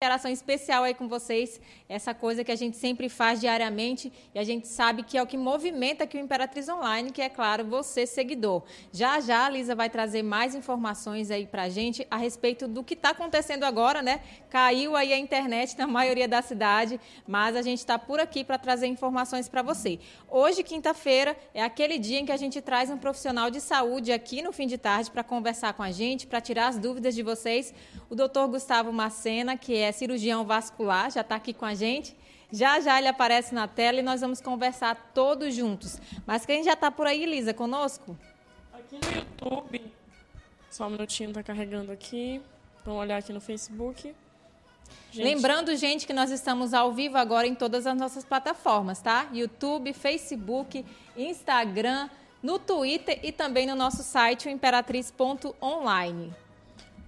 interação especial aí com vocês, essa coisa que a gente sempre faz diariamente e a gente sabe que é o que movimenta aqui o Imperatriz Online, que é claro, você seguidor. Já já a Lisa vai trazer mais informações aí pra gente a respeito do que está acontecendo agora, né? Caiu aí a internet na maioria da cidade, mas a gente está por aqui para trazer informações para você. Hoje, quinta-feira, é aquele dia em que a gente traz um profissional de saúde aqui no fim de tarde para conversar com a gente, para tirar as dúvidas de vocês. O doutor Gustavo Macena, que é cirurgião vascular, já está aqui com a gente. Já já ele aparece na tela e nós vamos conversar todos juntos. Mas quem já está por aí, Lisa, conosco? Aqui no YouTube. Só um minutinho, está carregando aqui. Vamos olhar aqui no Facebook. Gente. Lembrando, gente, que nós estamos ao vivo agora em todas as nossas plataformas, tá? YouTube, Facebook, Instagram, no Twitter e também no nosso site, o imperatriz.online.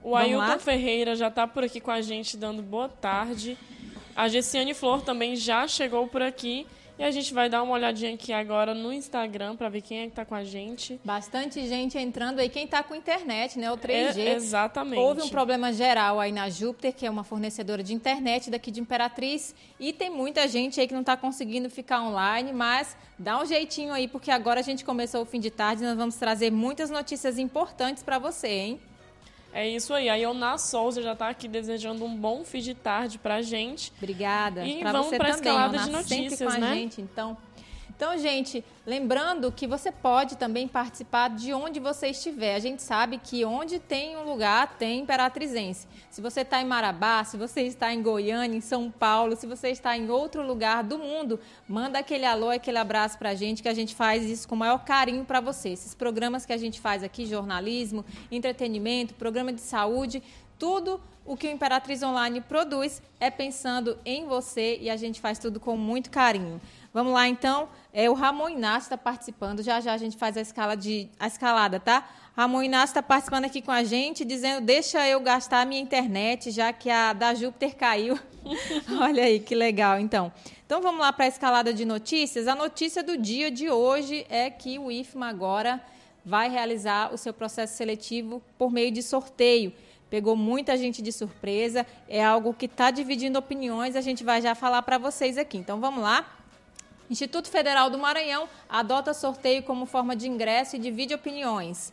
O Vamos Ailton lá? Ferreira já está por aqui com a gente, dando boa tarde. A Gessiane Flor também já chegou por aqui. E a gente vai dar uma olhadinha aqui agora no Instagram para ver quem é que está com a gente. Bastante gente entrando aí. Quem está com internet, né? O 3G. É, exatamente. Houve um problema geral aí na Júpiter, que é uma fornecedora de internet daqui de Imperatriz. E tem muita gente aí que não está conseguindo ficar online, mas dá um jeitinho aí, porque agora a gente começou o fim de tarde e nós vamos trazer muitas notícias importantes para você, hein? É isso aí. A Iona Souza já está aqui desejando um bom fim de tarde para a gente. Obrigada. E pra vamos para a escalada de notícias, sempre com né? A gente, então. Então, gente, lembrando que você pode também participar de onde você estiver. A gente sabe que onde tem um lugar, tem imperatrizense. Se você está em Marabá, se você está em Goiânia, em São Paulo, se você está em outro lugar do mundo, manda aquele alô, aquele abraço para a gente, que a gente faz isso com o maior carinho para você. Esses programas que a gente faz aqui, jornalismo, entretenimento, programa de saúde, tudo o que o Imperatriz Online produz é pensando em você e a gente faz tudo com muito carinho. Vamos lá, então. É, o Ramon Inácio está participando. Já já a gente faz a, escala de, a escalada, tá? Ramon Inácio está participando aqui com a gente, dizendo: deixa eu gastar a minha internet, já que a da Júpiter caiu. Olha aí, que legal, então. Então vamos lá para a escalada de notícias. A notícia do dia de hoje é que o IFMA agora vai realizar o seu processo seletivo por meio de sorteio. Pegou muita gente de surpresa, é algo que está dividindo opiniões, a gente vai já falar para vocês aqui. Então vamos lá. Instituto Federal do Maranhão adota sorteio como forma de ingresso e divide opiniões.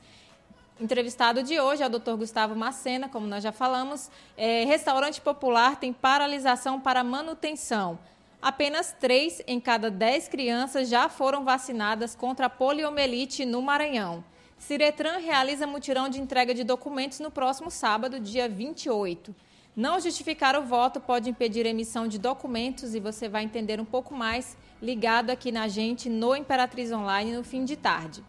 Entrevistado de hoje é o Dr. Gustavo Macena, como nós já falamos. É, restaurante popular tem paralisação para manutenção. Apenas três em cada dez crianças já foram vacinadas contra a poliomielite no Maranhão. Ciretran realiza mutirão de entrega de documentos no próximo sábado, dia 28. Não justificar o voto pode impedir a emissão de documentos e você vai entender um pouco mais ligado aqui na gente no Imperatriz Online no fim de tarde.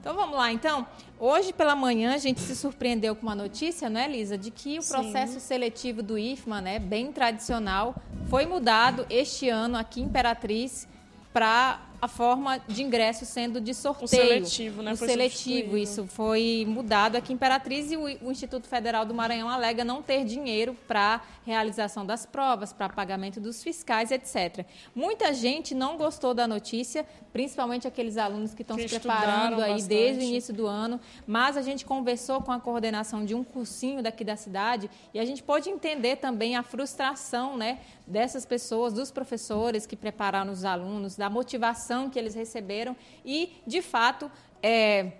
Então vamos lá, então. Hoje pela manhã a gente se surpreendeu com uma notícia, não é, Lisa, de que o processo Sim. seletivo do IFMA, né, bem tradicional, foi mudado este ano aqui em Imperatriz para a forma de ingresso sendo de sorteio. O seletivo, né? O seletivo, isso foi mudado aqui em Imperatriz e o, o, Instituto Federal do Maranhão alega não ter dinheiro para realização das provas, para pagamento dos fiscais, etc. Muita gente não gostou da notícia, principalmente aqueles alunos que estão se preparando aí bastante. desde o início do ano, mas a gente conversou com a coordenação de um cursinho daqui da cidade e a gente pode entender também a frustração, né, dessas pessoas, dos professores que prepararam os alunos, da motivação que eles receberam e, de fato, é,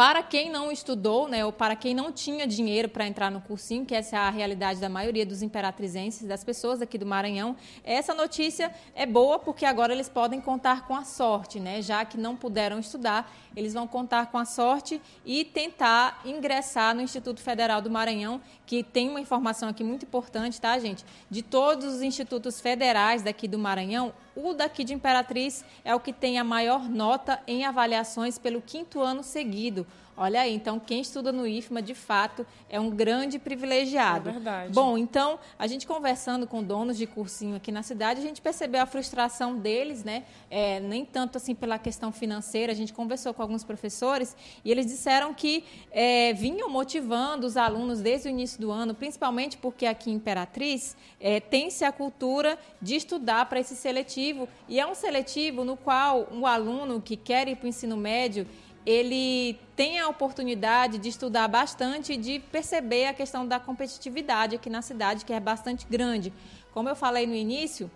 para quem não estudou, né, ou para quem não tinha dinheiro para entrar no cursinho, que essa é a realidade da maioria dos imperatrizenses, das pessoas aqui do Maranhão, essa notícia é boa porque agora eles podem contar com a sorte, né? Já que não puderam estudar, eles vão contar com a sorte e tentar ingressar no Instituto Federal do Maranhão, que tem uma informação aqui muito importante, tá, gente? De todos os institutos federais daqui do Maranhão, o daqui de Imperatriz é o que tem a maior nota em avaliações pelo quinto ano seguido. Olha aí, então quem estuda no IFMA, de fato, é um grande privilegiado. É verdade. Bom, então, a gente conversando com donos de cursinho aqui na cidade, a gente percebeu a frustração deles, né? É, nem tanto assim pela questão financeira, a gente conversou com alguns professores e eles disseram que é, vinham motivando os alunos desde o início do ano, principalmente porque aqui em Imperatriz é, tem-se a cultura de estudar para esse seletivo e é um seletivo no qual o um aluno que quer ir para o ensino médio ele tem a oportunidade de estudar bastante e de perceber a questão da competitividade aqui na cidade, que é bastante grande. Como eu falei no início,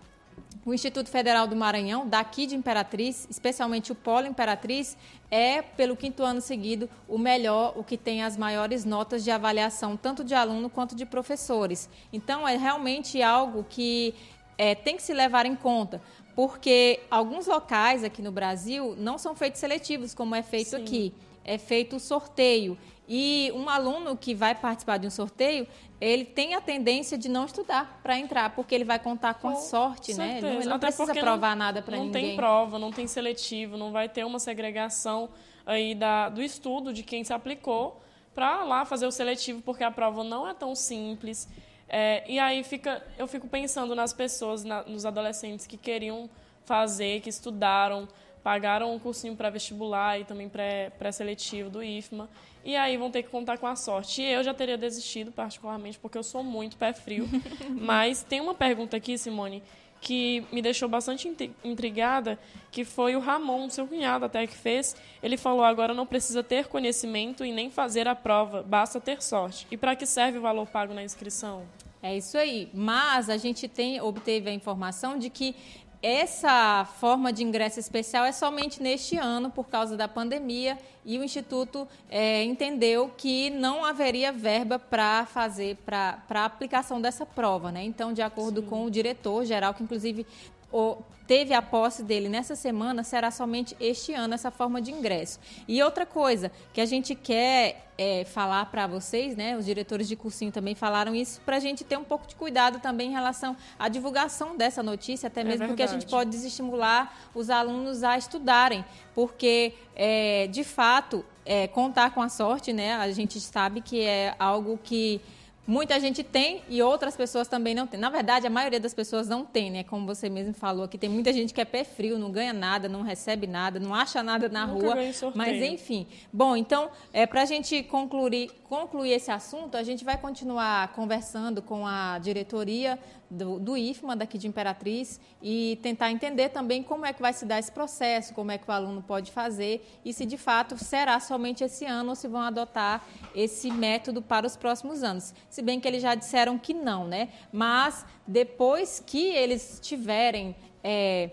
o Instituto Federal do Maranhão, daqui de Imperatriz, especialmente o Polo Imperatriz, é, pelo quinto ano seguido, o melhor, o que tem as maiores notas de avaliação, tanto de aluno quanto de professores. Então, é realmente algo que é, tem que se levar em conta, porque alguns locais aqui no Brasil não são feitos seletivos, como é feito Sim. aqui. É feito o sorteio. E um aluno que vai participar de um sorteio, ele tem a tendência de não estudar para entrar, porque ele vai contar com, com a sorte, né? certeza. né? Ele não, Até precisa provar não, nada para ninguém. Não tem prova, não tem seletivo, não vai ter uma segregação aí da, do estudo de quem se aplicou para lá fazer o seletivo, porque a prova não é tão simples. É, e aí fica, eu fico pensando nas pessoas, na, nos adolescentes que queriam fazer, que estudaram, pagaram um cursinho pré-vestibular e também pré-seletivo do IFMA e aí vão ter que contar com a sorte. E eu já teria desistido, particularmente, porque eu sou muito pé frio. Mas tem uma pergunta aqui, Simone, que me deixou bastante intrigada, que foi o Ramon, seu cunhado até que fez. Ele falou: agora não precisa ter conhecimento e nem fazer a prova, basta ter sorte. E para que serve o valor pago na inscrição? É isso aí. Mas a gente tem obteve a informação de que essa forma de ingresso especial é somente neste ano, por causa da pandemia, e o Instituto é, entendeu que não haveria verba para fazer, para a aplicação dessa prova. Né? Então, de acordo Sim. com o diretor geral, que inclusive o, teve a posse dele nessa semana, será somente este ano essa forma de ingresso. E outra coisa que a gente quer é, falar para vocês, né, os diretores de cursinho também falaram isso, para a gente ter um pouco de cuidado também em relação à divulgação dessa notícia, até é mesmo é porque a gente pode desestimular os alunos a estudarem, porque, é, de fato, é, contar com a sorte, né, a gente sabe que é algo que Muita gente tem e outras pessoas também não têm. Na verdade, a maioria das pessoas não tem, né? Como você mesmo falou aqui, tem muita gente que é pé frio, não ganha nada, não recebe nada, não acha nada na Nunca rua. Mas enfim. Bom, então, é, para a gente concluir, concluir esse assunto, a gente vai continuar conversando com a diretoria do, do IFMA daqui de Imperatriz e tentar entender também como é que vai se dar esse processo, como é que o aluno pode fazer e se de fato será somente esse ano ou se vão adotar esse método para os próximos anos. Se bem que eles já disseram que não, né? Mas depois que eles tiverem é,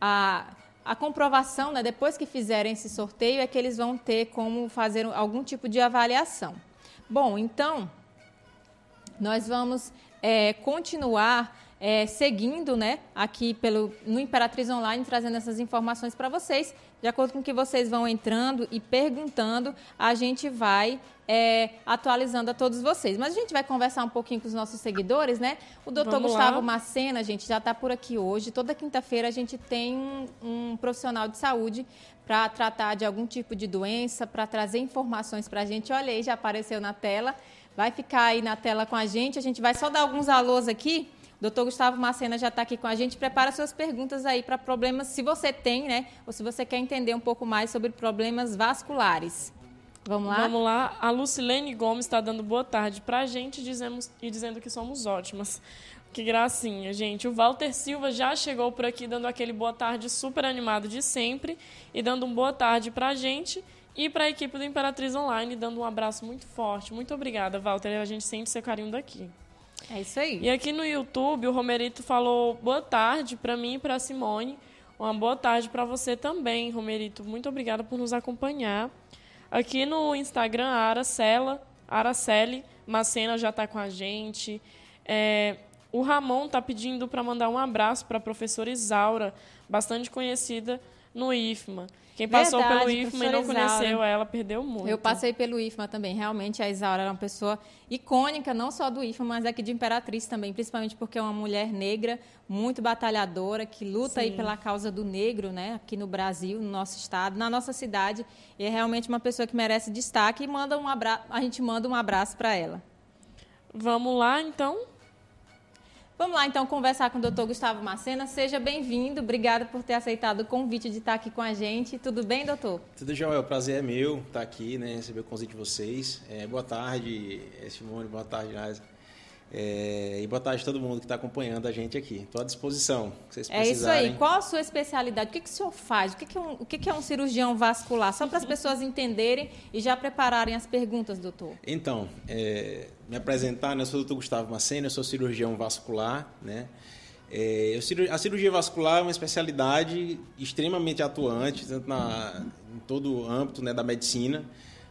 a a comprovação, né, depois que fizerem esse sorteio, é que eles vão ter como fazer algum tipo de avaliação. Bom, então, nós vamos é, continuar é, seguindo né, aqui pelo, no Imperatriz Online, trazendo essas informações para vocês. De acordo com que vocês vão entrando e perguntando, a gente vai é, atualizando a todos vocês. Mas a gente vai conversar um pouquinho com os nossos seguidores, né? O doutor Gustavo lá. Macena, gente, já está por aqui hoje. Toda quinta-feira a gente tem um, um profissional de saúde para tratar de algum tipo de doença, para trazer informações para a gente. Olha aí, já apareceu na tela vai ficar aí na tela com a gente. A gente vai só dar alguns alôs aqui. Doutor Gustavo Macena já está aqui com a gente. Prepara suas perguntas aí para problemas, se você tem, né? Ou se você quer entender um pouco mais sobre problemas vasculares. Vamos lá? Vamos lá. A Lucilene Gomes está dando boa tarde para a gente dizemos, e dizendo que somos ótimas. Que gracinha, gente. O Walter Silva já chegou por aqui dando aquele boa tarde super animado de sempre e dando um boa tarde para a gente. E para a equipe do Imperatriz Online, dando um abraço muito forte. Muito obrigada, Walter. A gente sente seu carinho daqui. É isso aí. E aqui no YouTube, o Romerito falou boa tarde para mim e para Simone. Uma boa tarde para você também, Romerito. Muito obrigada por nos acompanhar. Aqui no Instagram, a Aracela, Araceli Macena já está com a gente. É, o Ramon está pedindo para mandar um abraço para a professora Isaura, bastante conhecida no IFMA. Quem passou Verdade, pelo IFMA e não conheceu ela, perdeu muito. Eu passei pelo IFMA também. Realmente, a Isaura era uma pessoa icônica, não só do IFMA, mas aqui de Imperatriz também, principalmente porque é uma mulher negra, muito batalhadora, que luta Sim. aí pela causa do negro, né? Aqui no Brasil, no nosso estado, na nossa cidade. E é realmente uma pessoa que merece destaque e manda um abra... a gente manda um abraço para ela. Vamos lá, então? Vamos lá, então, conversar com o doutor Gustavo Macena. Seja bem-vindo. Obrigada por ter aceitado o convite de estar aqui com a gente. Tudo bem, doutor? Tudo, Joel. O prazer é meu estar aqui, né, receber o convite de vocês. É, boa tarde, Simone. Boa tarde, Nasa. É, e boa tarde a todo mundo que está acompanhando a gente aqui. Estou à disposição. Vocês é isso aí. Qual a sua especialidade? O que, que o senhor faz? O que, que, é, um, o que, que é um cirurgião vascular? Só para as pessoas entenderem e já prepararem as perguntas, doutor. Então, é, me apresentar, né? eu sou o doutor Gustavo Macena, eu sou cirurgião vascular. Né? É, a cirurgia vascular é uma especialidade extremamente atuante, tanto na, em todo o âmbito né, da medicina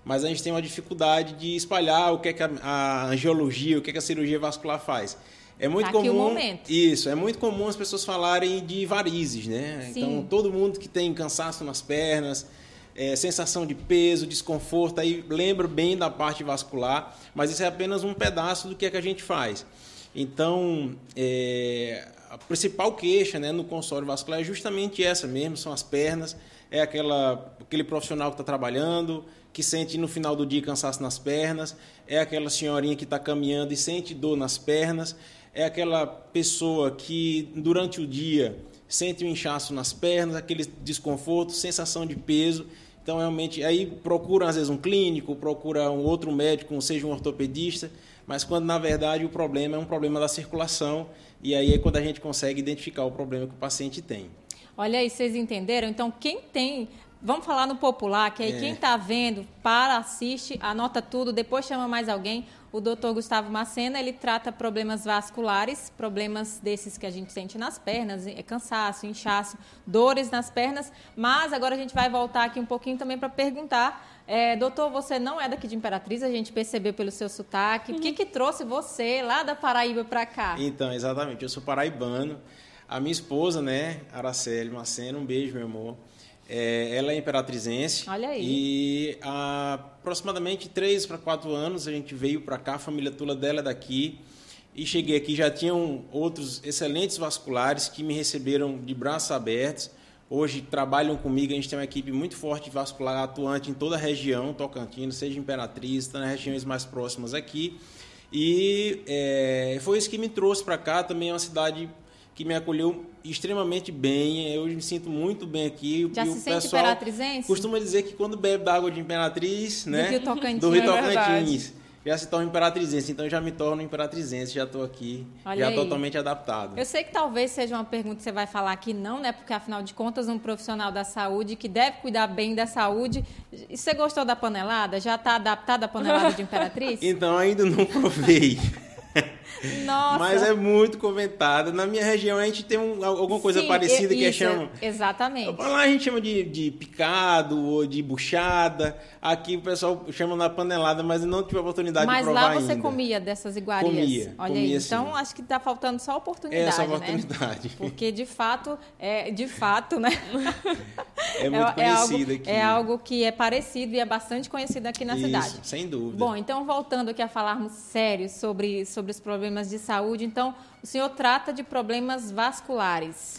mas a gente tem uma dificuldade de espalhar o que é que a, a angiologia, o que é que a cirurgia vascular faz. É muito tá comum. Isso, é muito comum as pessoas falarem de varizes, né? Sim. Então, todo mundo que tem cansaço nas pernas, é, sensação de peso, desconforto, aí lembra bem da parte vascular, mas isso é apenas um pedaço do que é que a gente faz. Então, é, a principal queixa né, no consultório vascular é justamente essa mesmo, são as pernas, é aquela, aquele profissional que está trabalhando, que sente no final do dia cansaço nas pernas, é aquela senhorinha que está caminhando e sente dor nas pernas, é aquela pessoa que durante o dia sente um inchaço nas pernas, aquele desconforto, sensação de peso. Então, realmente, aí procura às vezes um clínico, procura um outro médico, seja um ortopedista, mas quando na verdade o problema é um problema da circulação, e aí é quando a gente consegue identificar o problema que o paciente tem. Olha aí, vocês entenderam? Então, quem tem Vamos falar no popular, que aí é. quem está vendo, para, assiste, anota tudo, depois chama mais alguém. O doutor Gustavo Macena, ele trata problemas vasculares, problemas desses que a gente sente nas pernas, é cansaço, inchaço, dores nas pernas. Mas agora a gente vai voltar aqui um pouquinho também para perguntar é, doutor, você não é daqui de Imperatriz, a gente percebeu pelo seu sotaque. Uhum. O que, que trouxe você lá da Paraíba para cá? Então, exatamente, eu sou paraibano. A minha esposa, né, Araceli Macena, um beijo, meu amor. É, ela é imperatrizense. Olha aí. E há aproximadamente três para quatro anos a gente veio para cá, a família toda dela é daqui. E cheguei aqui, já tinham outros excelentes vasculares que me receberam de braços abertos. Hoje trabalham comigo, a gente tem uma equipe muito forte vascular atuante em toda a região, Tocantins, seja Imperatriz, está nas regiões mais próximas aqui. E é, foi isso que me trouxe para cá, também é uma cidade que me acolheu extremamente bem. Eu me sinto muito bem aqui. Já e se o sente pessoal imperatrizense? Costuma dizer que quando bebe da água de Imperatriz, né? Do Rio Tocantins. Do Rio é Tocantins. É já se torna imperatrizense, então já me torno imperatrizense, já estou aqui, Olha já aí. totalmente adaptado. Eu sei que talvez seja uma pergunta que você vai falar aqui, não, né? Porque afinal de contas, um profissional da saúde que deve cuidar bem da saúde. E você gostou da panelada? Já está adaptado à panelada de imperatriz? então ainda não provei. Nossa. Mas é muito comentada. Na minha região a gente tem um, alguma coisa Sim, parecida que é chama. Exatamente. Lá a gente chama de, de picado ou de buchada. Aqui o pessoal chama na panelada, mas não tive a oportunidade mas de provar Mas lá você comia dessas iguarias? Comia. Olha comia, aí. Então acho que está faltando só oportunidade. É, só oportunidade. Né? Porque de fato, é, de fato, né? É muito é, conhecido é aqui. É algo que é parecido e é bastante conhecido aqui na Isso, cidade. Sem dúvida. Bom, então voltando aqui a falarmos sério sobre, sobre os problemas de saúde, então o senhor trata de problemas vasculares.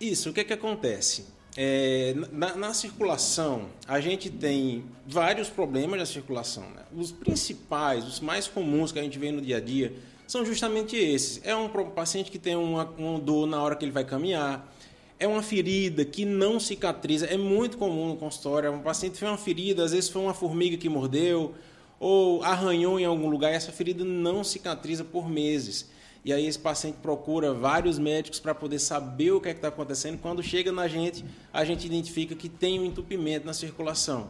Isso, o que, é que acontece? É, na, na, circulação, a gente tem vários problemas na circulação. Né? Os principais, os mais comuns que a gente vê no dia a dia, são justamente esses. É um paciente que tem uma, uma dor na hora que ele vai caminhar, é uma ferida que não cicatriza. É muito comum no consultório. Um paciente fez uma ferida, às vezes foi uma formiga que mordeu ou arranhou em algum lugar e essa ferida não cicatriza por meses. E aí esse paciente procura vários médicos para poder saber o que é está acontecendo. Quando chega na gente, a gente identifica que tem um entupimento na circulação.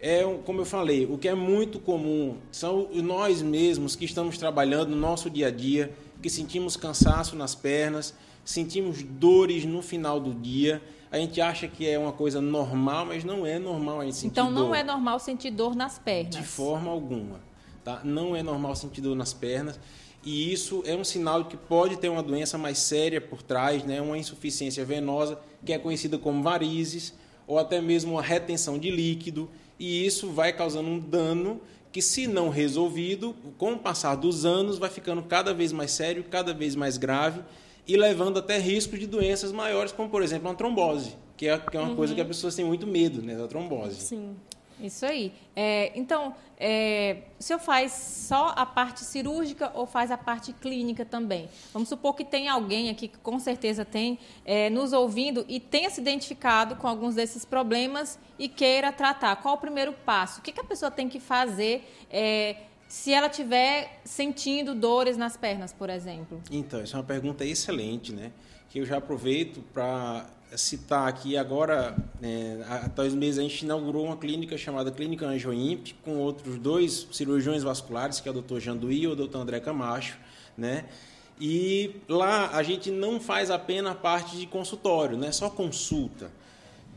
É, como eu falei, o que é muito comum são nós mesmos que estamos trabalhando no nosso dia a dia, que sentimos cansaço nas pernas, sentimos dores no final do dia. A gente acha que é uma coisa normal, mas não é normal a gente sentir Então não dor. é normal sentir dor nas pernas. De forma alguma. Tá? Não é normal sentir dor nas pernas e isso é um sinal de que pode ter uma doença mais séria por trás, né? uma insuficiência venosa, que é conhecida como varizes, ou até mesmo uma retenção de líquido, e isso vai causando um dano que, se não resolvido, com o passar dos anos, vai ficando cada vez mais sério, cada vez mais grave, e levando até risco de doenças maiores, como, por exemplo, uma trombose, que é, que é uma uhum. coisa que as pessoas têm muito medo, né, da trombose. Sim. Isso aí. É, então, é, o senhor faz só a parte cirúrgica ou faz a parte clínica também? Vamos supor que tem alguém aqui que com certeza tem é, nos ouvindo e tenha se identificado com alguns desses problemas e queira tratar. Qual o primeiro passo? O que, que a pessoa tem que fazer? É, se ela estiver sentindo dores nas pernas, por exemplo? Então, essa é uma pergunta excelente, né? Que eu já aproveito para citar aqui agora, é, há dois meses a gente inaugurou uma clínica chamada Clínica Anjo Imp, com outros dois cirurgiões vasculares, que é o Dr. Janduí e o Dr. André Camacho, né? E lá a gente não faz apenas parte de consultório, não é só consulta.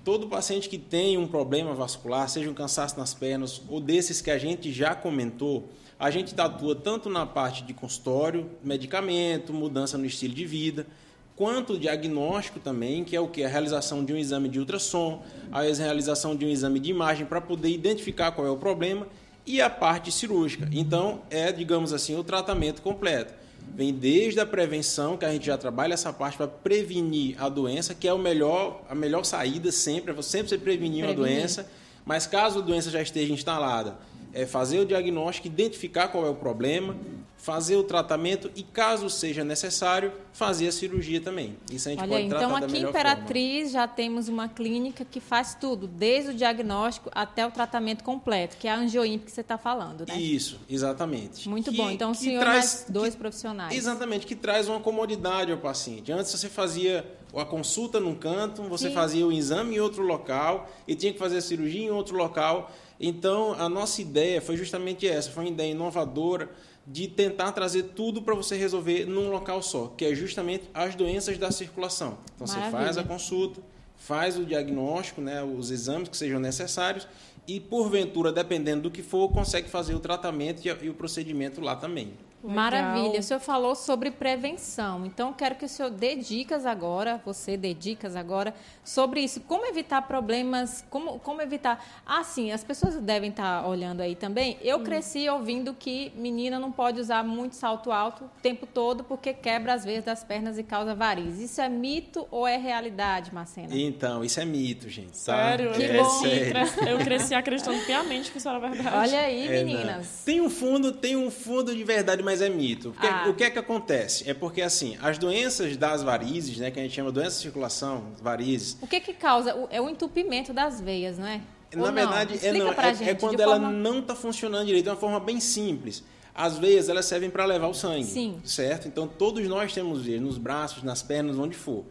Todo paciente que tem um problema vascular, seja um cansaço nas pernas ou desses que a gente já comentou, a gente atua tanto na parte de consultório, medicamento, mudança no estilo de vida, quanto diagnóstico também, que é o que? A realização de um exame de ultrassom, a realização de um exame de imagem para poder identificar qual é o problema e a parte cirúrgica. Então, é, digamos assim, o tratamento completo. Vem desde a prevenção, que a gente já trabalha essa parte para prevenir a doença, que é o melhor, a melhor saída sempre, é sempre você prevenir, prevenir. uma doença, mas caso a doença já esteja instalada, é fazer o diagnóstico, identificar qual é o problema, fazer o tratamento e, caso seja necessário, fazer a cirurgia também. Isso a gente Olha, pode então tratar aqui em Imperatriz forma. já temos uma clínica que faz tudo, desde o diagnóstico até o tratamento completo, que é a angioimp que você está falando, né? Isso, exatamente. Muito que, bom. Então o senhor traz, mais dois que, profissionais. Exatamente, que traz uma comodidade ao paciente. Antes você fazia a consulta num canto, você Sim. fazia o exame em outro local e tinha que fazer a cirurgia em outro local. Então, a nossa ideia foi justamente essa, foi uma ideia inovadora de tentar trazer tudo para você resolver num local só, que é justamente as doenças da circulação. Então Maravilha. você faz a consulta, faz o diagnóstico, né, os exames que sejam necessários e porventura, dependendo do que for, consegue fazer o tratamento e o procedimento lá também. Legal. Maravilha. O senhor falou sobre prevenção. Então, quero que o senhor dê dicas agora, você dê dicas agora, sobre isso. Como evitar problemas, como, como evitar... Ah, sim, as pessoas devem estar olhando aí também. Eu hum. cresci ouvindo que menina não pode usar muito salto alto o tempo todo porque quebra as veias das pernas e causa varizes. Isso é mito ou é realidade, Marcena? Então, isso é mito, gente. Tá? Sério? Que é, bom. Sério. Eu cresci acreditando piamente que isso era verdade. Olha aí, é, meninas. Não. Tem um fundo, tem um fundo de verdade, mas mas é mito. Porque, ah. O que é que acontece? É porque, assim, as doenças das varizes, né, que a gente chama doença de circulação, varizes... O que que causa? É o entupimento das veias, não é? Na Ou verdade, é, não, é, gente, é, quando ela forma... não está funcionando direito, de uma forma bem simples. As veias, elas servem para levar o sangue, Sim. certo? Então, todos nós temos veias, nos braços, nas pernas, onde for.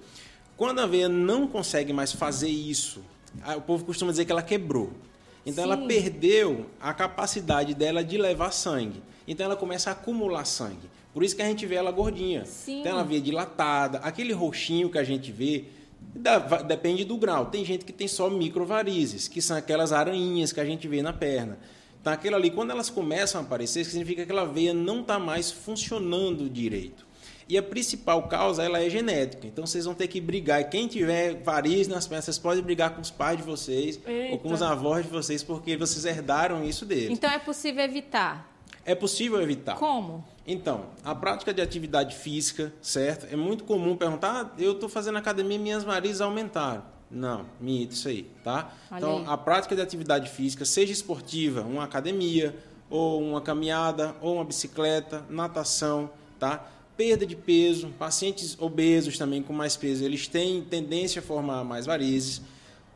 Quando a veia não consegue mais fazer isso, o povo costuma dizer que ela quebrou. Então, Sim. ela perdeu a capacidade dela de levar sangue. Então ela começa a acumular sangue. Por isso que a gente vê ela gordinha. Sim. Então ela vê dilatada. Aquele roxinho que a gente vê depende do grau. Tem gente que tem só microvarizes, que são aquelas aranhinhas que a gente vê na perna. Então aquilo ali, quando elas começam a aparecer, significa que aquela veia não está mais funcionando direito. E a principal causa ela é genética. Então vocês vão ter que brigar. E quem tiver varizes nas pernas, vocês podem brigar com os pais de vocês Eita. ou com os avós de vocês, porque vocês herdaram isso deles. Então é possível evitar é possível evitar. Como? Então, a prática de atividade física, certo? É muito comum perguntar: ah, eu estou fazendo academia e minhas varizes aumentaram. Não, mito isso aí, tá? Olha então, aí. a prática de atividade física, seja esportiva, uma academia, ou uma caminhada, ou uma bicicleta, natação, tá? Perda de peso, pacientes obesos também com mais peso, eles têm tendência a formar mais varizes.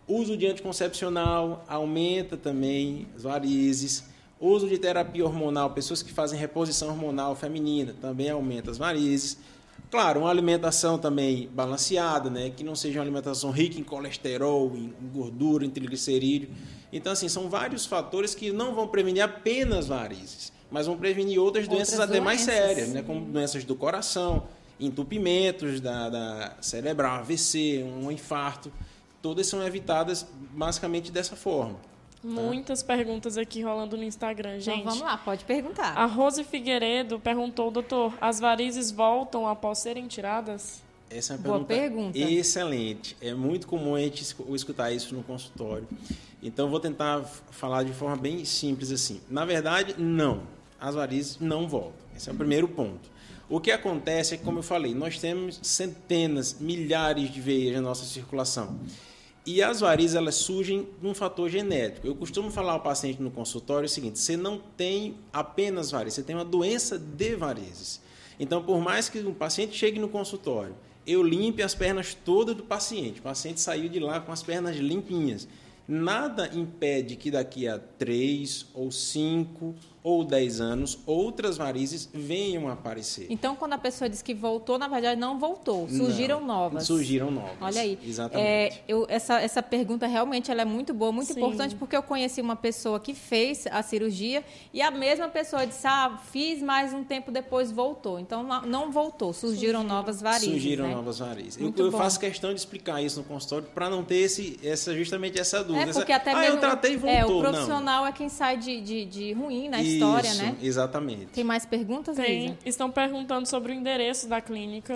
Uso de anticoncepcional aumenta também as varizes Uso de terapia hormonal, pessoas que fazem reposição hormonal feminina, também aumenta as varizes. Claro, uma alimentação também balanceada, né? que não seja uma alimentação rica em colesterol, em gordura, em triglicerídeo. Então, assim, são vários fatores que não vão prevenir apenas varizes, mas vão prevenir outras, outras doenças até mais sérias, né? como doenças do coração, entupimentos da, da cerebral, AVC, um infarto. Todas são evitadas basicamente dessa forma. Muitas perguntas aqui rolando no Instagram, gente. Então vamos lá, pode perguntar. A Rose Figueiredo perguntou, doutor, as varizes voltam após serem tiradas? Essa é uma Boa pergunta, pergunta excelente. É muito comum a gente escutar isso no consultório. Então, vou tentar falar de forma bem simples assim. Na verdade, não. As varizes não voltam. Esse é o primeiro ponto. O que acontece é que, como eu falei, nós temos centenas, milhares de veias na nossa circulação. E as varizes elas surgem de um fator genético. Eu costumo falar ao paciente no consultório o seguinte: você não tem apenas varizes, você tem uma doença de varizes. Então, por mais que um paciente chegue no consultório, eu limpe as pernas todas do paciente, o paciente saiu de lá com as pernas limpinhas. Nada impede que daqui a três ou cinco ou 10 anos, outras varizes venham a aparecer. Então, quando a pessoa diz que voltou, na verdade não voltou, surgiram Não, novas. Surgiram novas. Olha aí. Exatamente. É, eu, essa, essa pergunta realmente ela é muito boa, muito Sim. importante, porque eu conheci uma pessoa que fez a cirurgia e a mesma pessoa disse, ah, fiz, mas um tempo depois voltou. Então, não- não voltou, surgiram novas varizes. Surgiram né? novas varizes. Eu, Muito eu faço questão de explicar isso no consultório para não ter esse, essa, justamente essa dúvida. É, porque Essa- até ah, mesmo eu tratei e voltou. é, o não. profissional é quem sai de, de, de ruim na história, Isso, né? Exatamente. Tem mais perguntas, Tem, Luísa? estão perguntando sobre o endereço da clínica.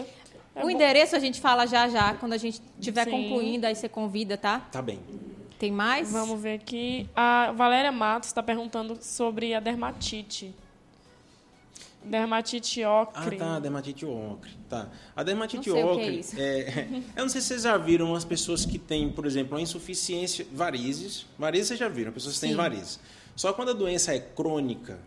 É o bom- endereço a gente fala já já, quando a gente estiver concluindo, aí você convida, tá? Tá bem. Tem mais? Vamos ver aqui. A Valéria Matos está perguntando sobre a dermatite. Dermatite Ah, ocre. tá, dermatite ocre. Tá. A dermatite Não sei o que é ocre. isso. é- eu não sei se vocês já viram as pessoas que têm, por exemplo, uma insuficiência, varizes. Varizes vocês já viram, pessoas que têm Sim. varizes. Só quando a doença é crônica,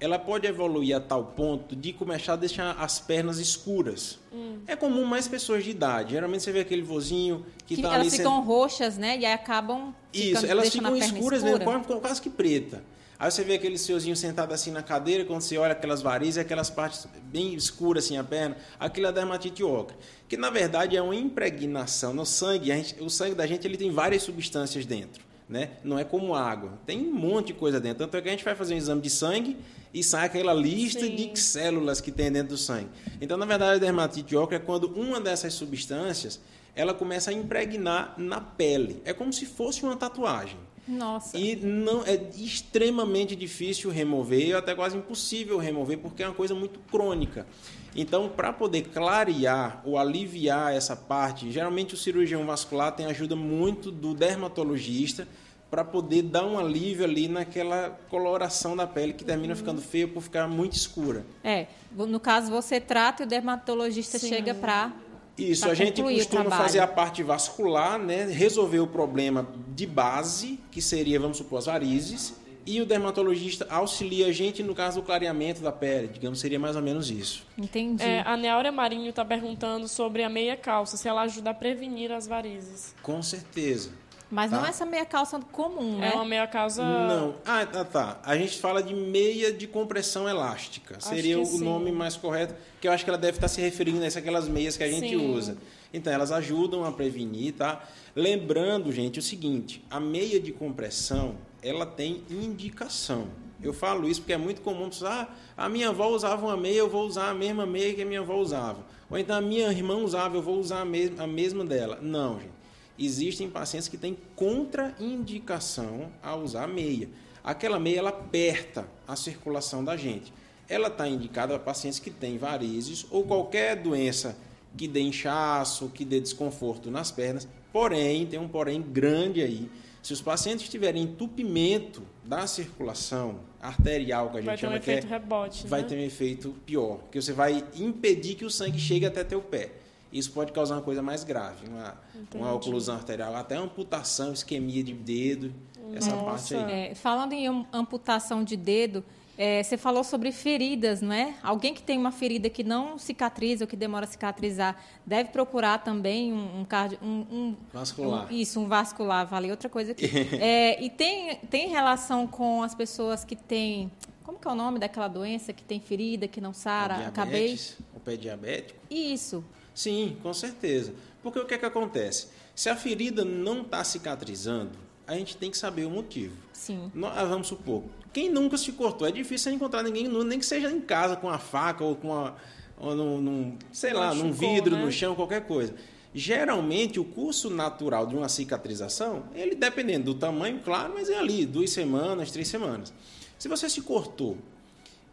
ela pode evoluir a tal ponto de começar a deixar as pernas escuras. Hum. É comum mais pessoas de idade. Geralmente você vê aquele vozinho que Que está elas ali. ficam roxas, né? E aí acabam. Isso, elas ficam escuras escura. mesmo, quase- quase que preta. Aí você vê aquele seuzinho sentado assim na cadeira, quando você olha aquelas varizes, aquelas partes bem escuras assim a perna, aquilo é dermatite ocre. Que na verdade é uma impregnação no sangue. Gente- o sangue da gente ele tem várias substâncias dentro. Né? Não é como água. Tem um monte de coisa dentro. Tanto é que a gente vai fazer um exame de sangue e sai aquela lista Sim. de células que tem dentro do sangue. Então, na verdade, a dermatite ocre é quando uma dessas substâncias ela começa a impregnar na pele. É como se fosse uma tatuagem. Nossa. E não é extremamente difícil remover, ou até quase impossível remover, porque é uma coisa muito crônica. Então, para poder clarear ou aliviar essa parte, geralmente o cirurgião vascular tem ajuda muito do dermatologista para poder dar um alívio ali naquela coloração da pele que termina ficando feia por ficar muito escura. É, no caso você trata e o dermatologista Sim. chega para Isso, Pra a gente costuma fazer a parte vascular, né? resolver o problema de base, que seria, vamos supor, as varizes, e o dermatologista auxilia a gente no caso do clareamento da pele, digamos, seria mais ou menos isso. Entendi. É, a Neáurea Marinho está perguntando sobre a meia calça, se ela ajuda a prevenir as varizes. Com certeza. Mas tá. não essa meia calça comum, né? É uma meia calça. Não. Ah, tá, tá. A gente fala de meia de compressão elástica. Acho Seria que o sim. nome mais correto, que eu acho que ela deve estar se referindo a essas aquelas meias que a gente Sim. usa. Então, elas ajudam a prevenir, tá? Lembrando, gente, o seguinte, a meia de compressão, ela tem indicação. Eu falo isso porque é muito comum pessoas, ah, a minha avó usava uma meia, eu vou usar a mesma meia que a minha avó usava. Ou então a minha irmã usava, eu vou usar a mesma, a mesma dela. Não, gente. Existem pacientes que têm contraindicação a usar a meia. Aquela meia ela aperta a circulação da gente. Ela está indicada para pacientes que têm varizes ou qualquer doença que dê inchaço, que dê desconforto nas pernas. Porém, tem um porém grande aí. Se os pacientes tiverem entupimento da circulação arterial, que a gente Vai ter um chama que é efeito rebote. vai né? ter um efeito pior, que você vai impedir que o sangue chegue até teu pé. Isso pode causar uma coisa mais grave, uma, uma oclusão arterial, até amputação, isquemia de dedo, essa parte Nossa. aí. É, falando em am- amputação de dedo, é, você falou sobre feridas, não é? Alguém que tem uma ferida que não cicatriza ou que demora a cicatrizar deve procurar também um, um cardio, um, um- Vascular. um- isso, um vascular. Falei outra coisa aqui. É, e tem, tem relação com as pessoas que têm. Como que é o nome daquela doença que tem ferida, que não sara? Acabei. Diabetes, o pé diabético? Isso. Sim, com certeza. Porque o que é que acontece? Se a ferida não está cicatrizando, a gente tem que saber o motivo. Sim. Nós, ah, vamos supor, quem nunca se cortou? É difícil encontrar ninguém, nu- nem que seja em casa com a faca ou com a, ou num, num, sei lá, num vidro, né? no chão, qualquer coisa. Geralmente, o curso natural de uma cicatrização, ele dependendo do tamanho, claro, mas é ali, duas semanas, três semanas. Se você se cortou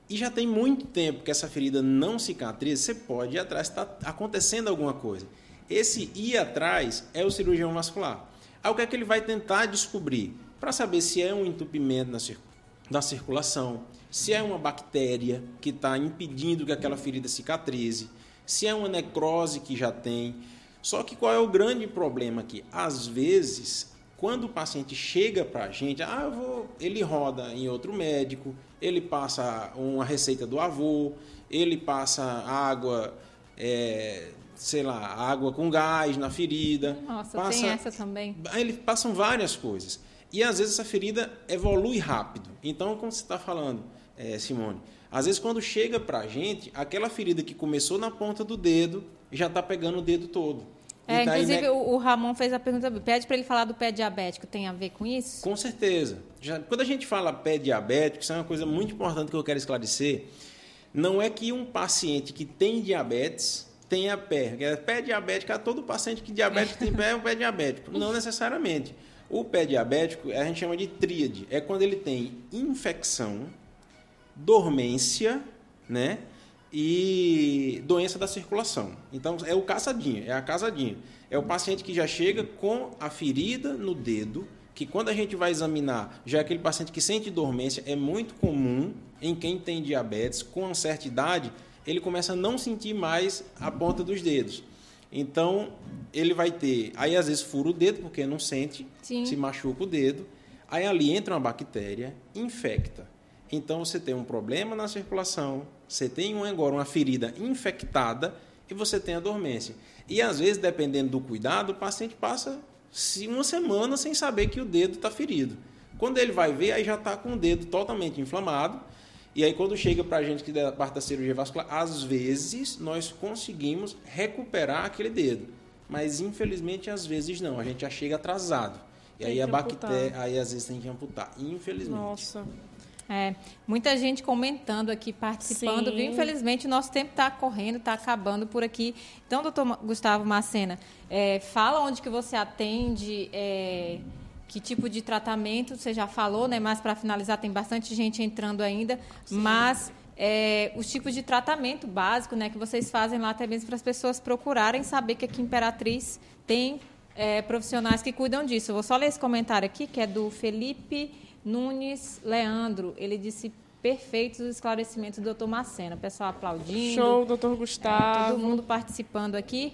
e já tem muito tempo que essa ferida não cicatriza, você pode ir atrás, está acontecendo alguma coisa. Esse ir atrás é o cirurgião vascular. Aí o que é que ele vai tentar descobrir? Para saber se é um entupimento na, circulação, se é uma bactéria que está impedindo que aquela ferida cicatrize, se é uma necrose que já tem. Só que qual é o grande problema aqui? Às vezes, quando o paciente chega para a gente, ah, vou, ele roda em outro médico, ele passa uma receita do avô, ele passa água, é, sei lá, água com gás na ferida. Nossa, passa, tem essa também. Aí eles passam várias coisas. E às vezes essa ferida evolui rápido. Então, como você está falando, é, Simone. Às vezes, quando chega para a gente, aquela ferida que começou na ponta do dedo já está pegando o dedo todo. É, tá inclusive, né? o Ramon fez a pergunta, pede para ele falar do pé diabético, tem a ver com isso? Com certeza. Já, quando a gente fala pé diabético, isso é uma coisa muito importante que eu quero esclarecer. Não é que um paciente que tem diabetes tenha pé. Pé diabético, todo paciente que diabético tem pé é um pé diabético. Não necessariamente. O pé diabético a gente chama de tríade. É quando ele tem infecção, dormência, né? E doença da circulação. Então é o caçadinho, é a casadinha. É o paciente que já chega com a ferida no dedo, que quando a gente vai examinar, já é aquele paciente que sente dormência, é muito comum em quem tem diabetes, com uma certa idade, ele começa a não sentir mais a ponta dos dedos. Então, ele vai ter. Aí, às vezes, fura o dedo, porque não sente, Sim. se machuca o dedo. Aí, ali entra uma bactéria, infecta. Então, você tem um problema na circulação, você tem agora uma ferida infectada e você tem a dormência. E, às vezes, dependendo do cuidado, o paciente passa uma semana sem saber que o dedo está ferido. Quando ele vai ver, aí já está com o dedo totalmente inflamado e aí, quando chega para a gente que da parte da cirurgia vascular, às vezes nós conseguimos recuperar aquele dedo. Mas, infelizmente, às vezes não. A gente já chega atrasado. E tem aí a bactéria, aí às vezes tem que amputar. Infelizmente. Nossa. É, muita gente comentando aqui, participando, viu? Infelizmente, o nosso tempo está correndo, está acabando por aqui. Então, doutor Gustavo Macena, é, fala onde que você atende, é, que tipo de tratamento, você já falou, né? Mas para finalizar, tem bastante gente entrando ainda, Sim. mas é, os tipos de tratamento básico, né, que vocês fazem lá até mesmo para as pessoas procurarem saber que aqui em Imperatriz tem é, profissionais que cuidam disso. Eu vou só ler esse comentário aqui, que é do Felipe Nunes Leandro. Ele disse perfeitos os esclarecimentos do doutor Macena. O pessoal aplaudindo. Show, doutor Gustavo. É, todo mundo participando aqui.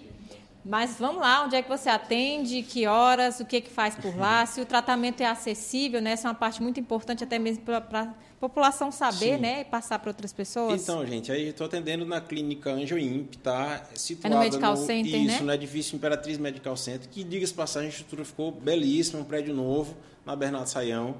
Mas vamos lá, onde é que você atende, que horas, o que, que faz por lá, se o tratamento é acessível, né? Essa é uma parte muito importante até mesmo para a população saber, Sim. né? E passar para outras pessoas. Então, gente, aí estou atendendo na clínica Anjo Imp, tá? Situada é no Medical no, Center, isso, né? no edifício Imperatriz Medical Center, que, diga-se passagem, a estrutura ficou belíssima, um prédio novo, na Bernardo Saião.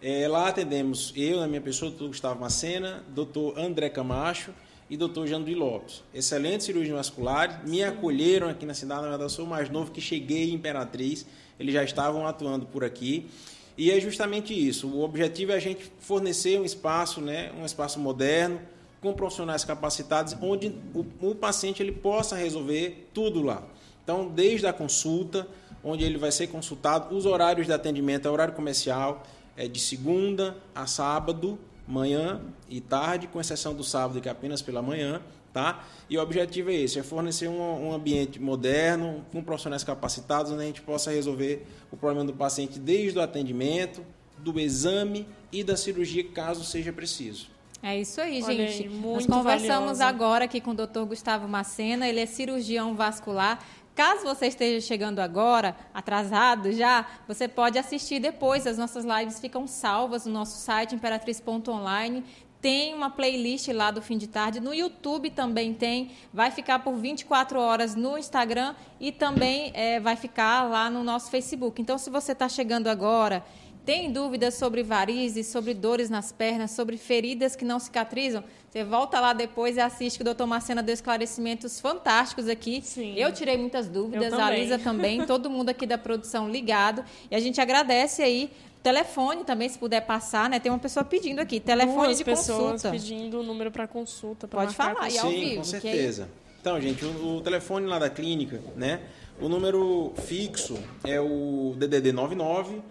É, lá atendemos eu, na minha pessoa, doutor Gustavo Macena, doutor André Camacho, e Dr. Janduí Lopes. Excelentes cirurgiões vasculares, me acolheram aqui na cidade, na verdade eu sou mais novo que cheguei em Imperatriz, eles já estavam atuando por aqui. E é justamente isso, o objetivo é a gente fornecer um espaço, né, um espaço moderno, com profissionais capacitados, onde o, o paciente ele possa resolver tudo lá. Então, desde a consulta, onde ele vai ser consultado, os horários de atendimento é horário comercial, é de segunda a sábado, manhã e tarde, com exceção do sábado, que é apenas pela manhã. Tá? E o objetivo é esse, é fornecer um, um, ambiente moderno, com profissionais capacitados, onde a gente possa resolver o problema do paciente desde o atendimento, do exame e da cirurgia, caso seja preciso. É isso aí, gente. Aí, Nós conversamos valiosa. agora aqui com o Dr. Gustavo Macena, ele é cirurgião vascular. Caso você esteja chegando agora, atrasado já, você pode assistir depois. As nossas lives ficam salvas no nosso site imperatriz.online. Tem uma playlist lá do fim de tarde. No YouTube também tem. Vai ficar por 24 horas no Instagram e também é, vai ficar lá no nosso Facebook. Então, se você está chegando agora tem dúvidas sobre varizes, sobre dores nas pernas, sobre feridas que não cicatrizam? Você volta lá depois e assiste que o doutor Marcena deu esclarecimentos fantásticos aqui. Sim. Eu tirei muitas dúvidas, a Lisa também, todo mundo aqui da produção ligado. E a gente agradece aí Telefone também, se puder passar, né? Tem uma pessoa pedindo aqui, telefone Duas de pessoas consulta. pedindo o número para consulta. Pode falar, e ao Sim, vivo. com certeza. Aí... Então, gente, o, o, telefone lá da clínica, né? O número fixo é o DDD 99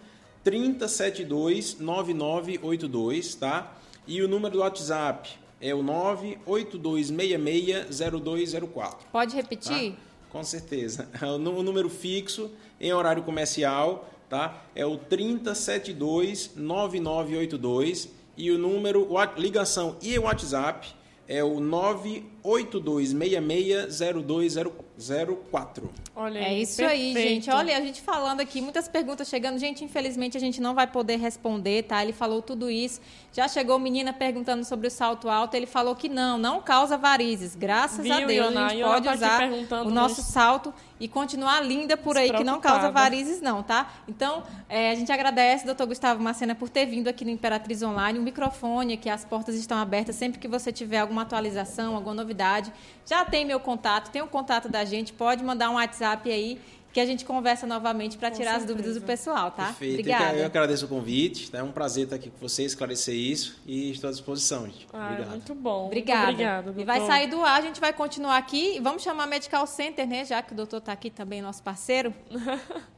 3072 9982, tá? E o número do WhatsApp é o 982660204. Pode repetir? Tá? Com certeza. O número fixo em horário comercial, tá? É o 3072 9982 e o número ligação e o WhatsApp é o 9 82660204. Olha aí, É isso perfeito. aí, gente. Olha, a gente falando aqui, muitas perguntas chegando. Gente, infelizmente a gente não vai poder responder, tá? Ele falou tudo isso. Já chegou menina perguntando sobre o salto alto. Ele falou que não, não causa varizes. Graças Viu, a Deus, Iona? a gente pode tá usar o nosso salto e continuar linda por aí, que não causa varizes, não, tá? Então, é, a gente agradece, doutor Gustavo Macena, por ter vindo aqui no Imperatriz Online. O microfone aqui, as portas estão abertas. Sempre que você tiver alguma atualização, alguma novidade, já tem meu contato, tem o contato da gente, pode mandar um WhatsApp aí que a gente conversa novamente para tirar certeza. as dúvidas do pessoal, tá? Perfeito. Obrigada. Eu, eu agradeço o convite, tá? é um prazer estar aqui com você, esclarecer isso e estou à disposição, gente. Ah, Obrigado. Muito bom. Obrigada. Muito obrigado, e vai sair do ar, a gente vai continuar aqui e vamos chamar a Medical Center, né? Já que o doutor está aqui também, nosso parceiro.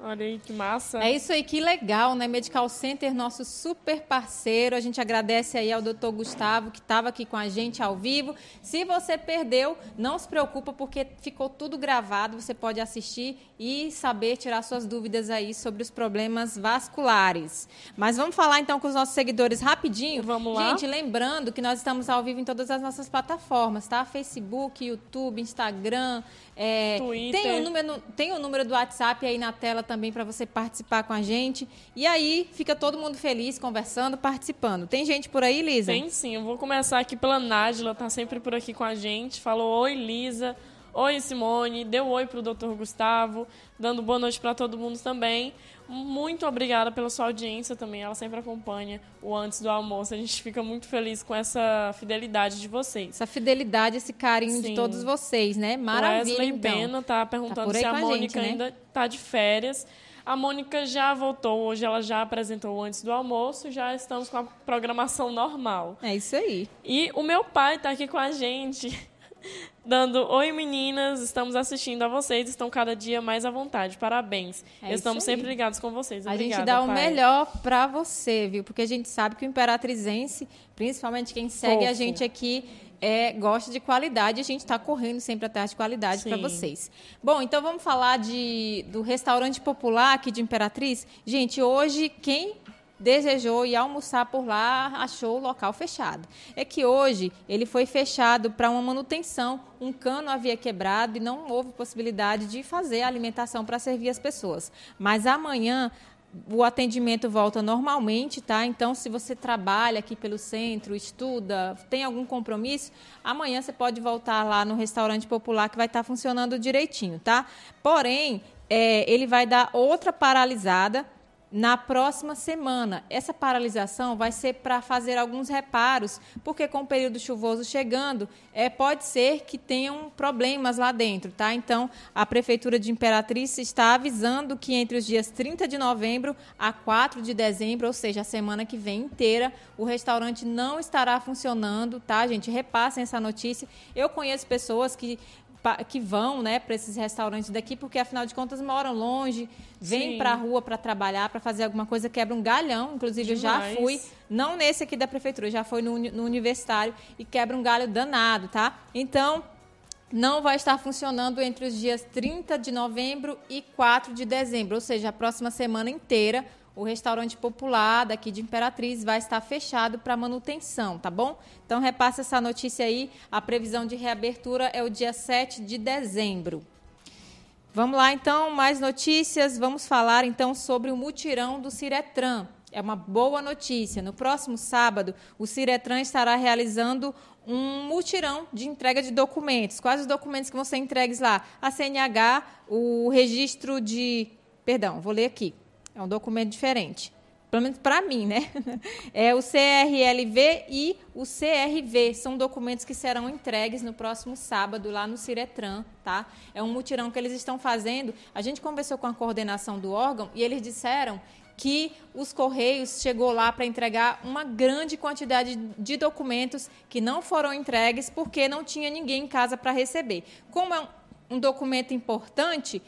Olha aí, que massa. É isso aí, que legal, né? Medical Center, nosso super parceiro. A gente agradece aí ao doutor Gustavo, que estava aqui com a gente ao vivo. Se você perdeu, não se preocupa, porque ficou tudo gravado. Você pode assistir e saber tirar suas dúvidas aí sobre os problemas vasculares. Mas vamos falar então com os nossos seguidores rapidinho. Vamos lá. Gente, lembrando que nós estamos ao vivo em todas as nossas plataformas, tá? Facebook, YouTube, Instagram, é, Twitter. Tem o, número, tem o número do WhatsApp aí na tela também para você participar com a gente. E aí fica todo mundo feliz, conversando, participando. Tem gente por aí, Lisa? Tem sim. Eu vou começar aqui pela Nájila, tá sempre por aqui com a gente. Falou: Oi, Lisa. Oi, Simone. Deu oi para o doutor Gustavo. Dando boa noite para todo mundo também. Muito obrigada pela sua audiência também. Ela sempre acompanha o antes do almoço. A gente fica muito feliz com essa fidelidade de vocês. Essa fidelidade, esse carinho Sim. de todos vocês, né? Maravilha. Wesley então. Bena tá perguntando tá se a, a Mônica gente, né? ainda está de férias. A Mônica já voltou, hoje ela já apresentou antes do almoço, já estamos com a programação normal. É isso aí. E o meu pai está aqui com a gente dando oi meninas, estamos assistindo a vocês, estão cada dia mais à vontade. Parabéns. É estamos sempre ligados com vocês. Obrigada, a gente dá pai. o melhor para você, viu? Porque a gente sabe que o Imperatrizense, principalmente quem segue Fofo. a gente aqui, é, gosta de qualidade. A gente está correndo sempre atrás de qualidade para vocês. Bom, então vamos falar de, do restaurante popular aqui de Imperatriz. Gente, hoje quem desejou ir almoçar por lá, achou o local fechado. É que hoje ele foi fechado para uma manutenção, um cano havia quebrado e não houve possibilidade de fazer a alimentação para servir as pessoas. Mas amanhã o atendimento volta normalmente, tá? Então, se você trabalha aqui pelo centro, estuda, tem algum compromisso, amanhã você pode voltar lá no restaurante popular que vai estar funcionando direitinho, tá? Porém, é, ele vai dar outra paralisada na próxima semana. Essa paralisação vai ser para fazer alguns reparos, porque com o período chuvoso chegando, é, pode ser que tenham problemas lá dentro, tá? Então, a Prefeitura de Imperatriz está avisando que entre os dias 30 de novembro a 4 de dezembro, ou seja, a semana que vem inteira, o restaurante não estará funcionando, tá, gente? Repassem essa notícia. Eu conheço pessoas que que vão né, para esses restaurantes daqui, porque afinal de contas moram longe, vêm para a rua para trabalhar, para fazer alguma coisa, quebra um galhão. Inclusive, Demais. eu já fui, não nesse aqui da prefeitura, já fui no, no universitário e quebra um galho danado, tá? Então, não vai estar funcionando entre os dias 30 de novembro e 4 de dezembro, ou seja, a próxima semana inteira o restaurante popular daqui de Imperatriz vai estar fechado para manutenção, tá bom? Então repasse essa notícia aí. A previsão de reabertura é o dia 7 de dezembro. Vamos lá então, mais notícias. Vamos falar então sobre o mutirão do Ciretran. É uma boa notícia. No próximo sábado, o Ciretran estará realizando um mutirão de entrega de documentos. Quais os documentos que vão ser entregues lá? A CNH, o registro de. Perdão, vou ler aqui. É um documento diferente. Pelo menos para mim, né? É o CRLV e o CRV. São documentos que serão entregues no próximo sábado lá no Ciretran, tá? É um mutirão que eles estão fazendo. A gente conversou com a coordenação do órgão e eles disseram que os Correios chegou lá para entregar uma grande quantidade de documentos que não foram entregues porque não tinha ninguém em casa para receber. Como é um documento importante,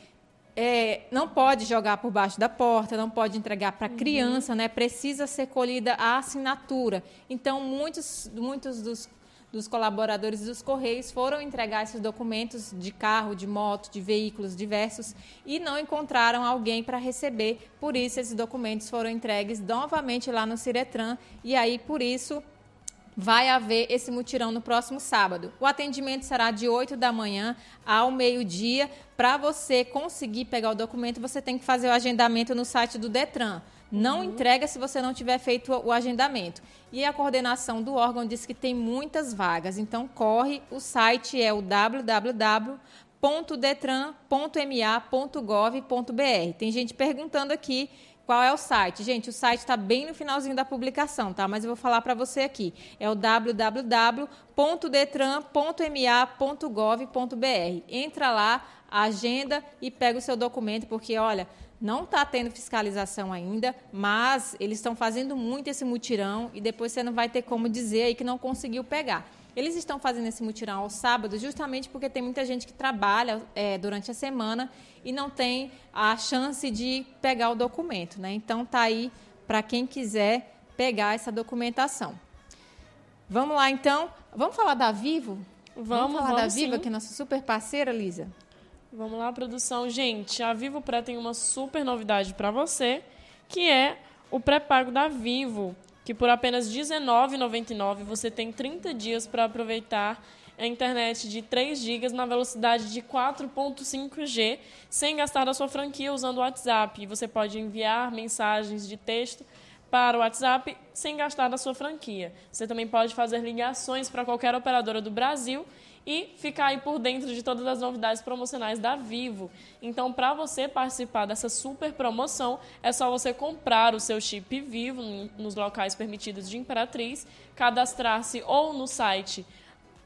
é, não pode jogar por baixo da porta, não pode entregar para a criança, uhum. né? precisa ser colhida a assinatura. Então, muitos, muitos dos dos colaboradores dos Correios foram entregar esses documentos de carro, de moto, de veículos diversos e não encontraram alguém para receber. Por isso, esses documentos foram entregues novamente lá no Ciretran e aí, por isso, vai haver esse mutirão no próximo sábado. O atendimento será de 8 da manhã ao meio-dia. Para você conseguir pegar o documento, você tem que fazer o agendamento no site do Detran. Não uhum. entrega se você não tiver feito o agendamento. E a coordenação do órgão diz que tem muitas vagas. Então, corre. O site é o www.detran.ma.gov.br. Tem gente perguntando aqui qual é o site. Gente, o site está bem no finalzinho da publicação, tá? Mas eu vou falar para você aqui. É o www.detran.ma.gov.br. Entra lá, agenda e pega o seu documento, porque, olha, não está tendo fiscalização ainda, mas eles estão fazendo muito esse mutirão e depois você não vai ter como dizer aí que não conseguiu pegar. Eles estão fazendo esse mutirão ao sábado justamente porque tem muita gente que trabalha é, durante a semana e não tem a chance de pegar o documento. Né? Então, está aí para quem quiser pegar essa documentação. Vamos lá, então. Vamos falar da Vivo? Vamos, vamos falar vamos da Vivo, sim. que é nossa super parceira, Lisa? Vamos lá, produção. Gente, a Vivo Pré tem uma super novidade para você, que é o pré-pago da Vivo, que por apenas R$19,99 você tem 30 dias para aproveitar a internet de 3 GB na velocidade de 4.5G, sem gastar da sua franquia usando o WhatsApp. E você pode enviar mensagens de texto para o WhatsApp sem gastar da sua franquia. Você também pode fazer ligações para qualquer operadora do Brasil e ficar aí por dentro de todas as novidades promocionais da Vivo. Então, para você participar dessa super promoção, é só você comprar o seu chip Vivo nos locais permitidos de Imperatriz, cadastrar-se ou no site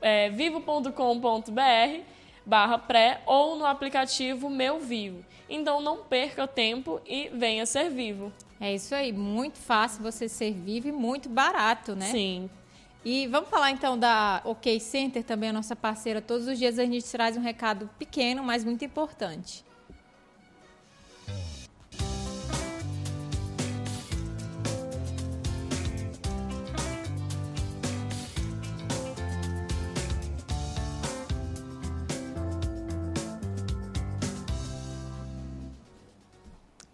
é, vivo.com.br barra pré ou no aplicativo Meu Vivo. Então não perca tempo e venha ser vivo. É isso aí, muito fácil você ser vivo e muito barato, né? Sim. E vamos falar então da OK Center, também a nossa parceira. Todos os dias a gente traz um recado pequeno, mas muito importante.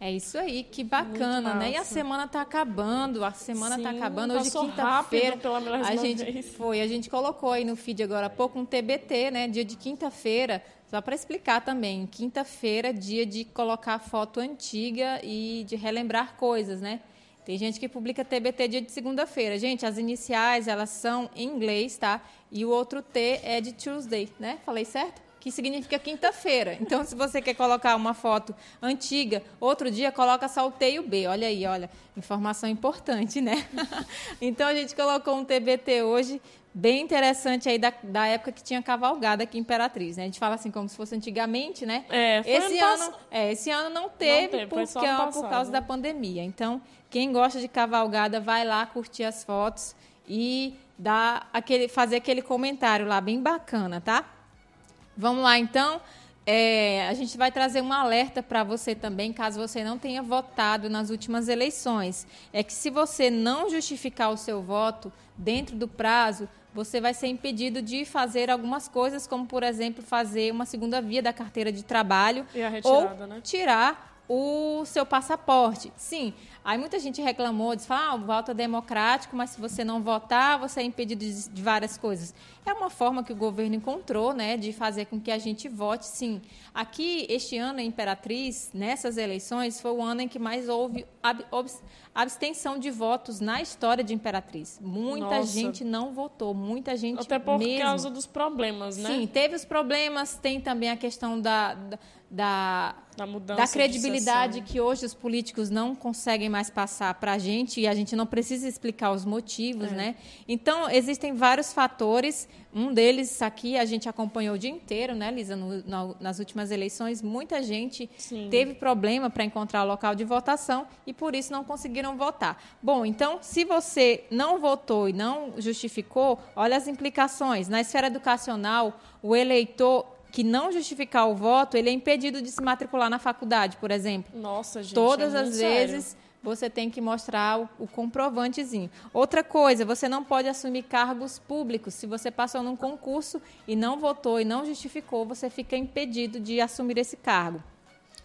É isso aí, que bacana, né? E a semana está acabando, a semana está acabando. Hoje, quinta-feira, a gente vez. foi, a gente colocou aí no feed agora há pouco um TBT, né? Dia de quinta-feira, só para explicar também. Quinta-feira, dia de colocar foto antiga e de relembrar coisas, né? Tem gente que publica TBT dia de segunda-feira. Gente, as iniciais, elas são em inglês, tá? E o outro T é de Tuesday, né? Falei certo? Que significa quinta-feira. Então, se você quer colocar uma foto antiga, outro dia coloca só o T e o B. Olha aí, olha, informação importante, né? então, a gente colocou um TBT hoje bem interessante aí da, da época que tinha cavalgada aqui em Imperatriz, né? A gente fala assim como se fosse antigamente, né? É, foi esse ano, ano é, esse ano não teve, não teve porque é por causa da pandemia. Então, quem gosta de cavalgada vai lá curtir as fotos e dar aquele fazer aquele comentário lá bem bacana, tá? Vamos lá, então. É, a gente vai trazer um alerta para você também, caso você não tenha votado nas últimas eleições. É que se você não justificar o seu voto dentro do prazo, você vai ser impedido de fazer algumas coisas, como, por exemplo, fazer uma segunda via da carteira de trabalho retirada, ou né? tirar o seu passaporte. Sim, Aí muita gente reclamou, disse, ah, o voto é democrático, mas se você não votar, você é impedido de, várias coisas. É uma forma que o governo encontrou, né, de fazer com que a gente vote, sim. Aqui, este ano, em Imperatriz, nessas eleições, foi o ano em que mais houve ab, abstenção de votos na história de Imperatriz. Muita Nossa. gente não votou, muita gente Até por mesmo. causa dos problemas, né? Sim, teve os problemas, tem também a questão da, da da, da credibilidade que hoje os políticos não conseguem mais passar para a gente e a gente não precisa explicar os motivos, é. né? Então, existem vários fatores Um deles aqui a gente acompanhou o dia inteiro, né, Lisa? No, no, nas últimas eleições, muita gente Sim. teve problema para encontrar o local de votação e por isso não conseguiram votar. Bom, então, se você não votou e não justificou, olha as implicações. Na esfera educacional, o eleitor que não justificar o voto, ele é impedido de se matricular na faculdade, por exemplo. Nossa, gente. Todas é as vezes. Você tem que mostrar o, o, comprovantezinho. Outra coisa, você não pode assumir cargos públicos. Se você passou num concurso e não votou e não justificou, você fica impedido de assumir esse cargo.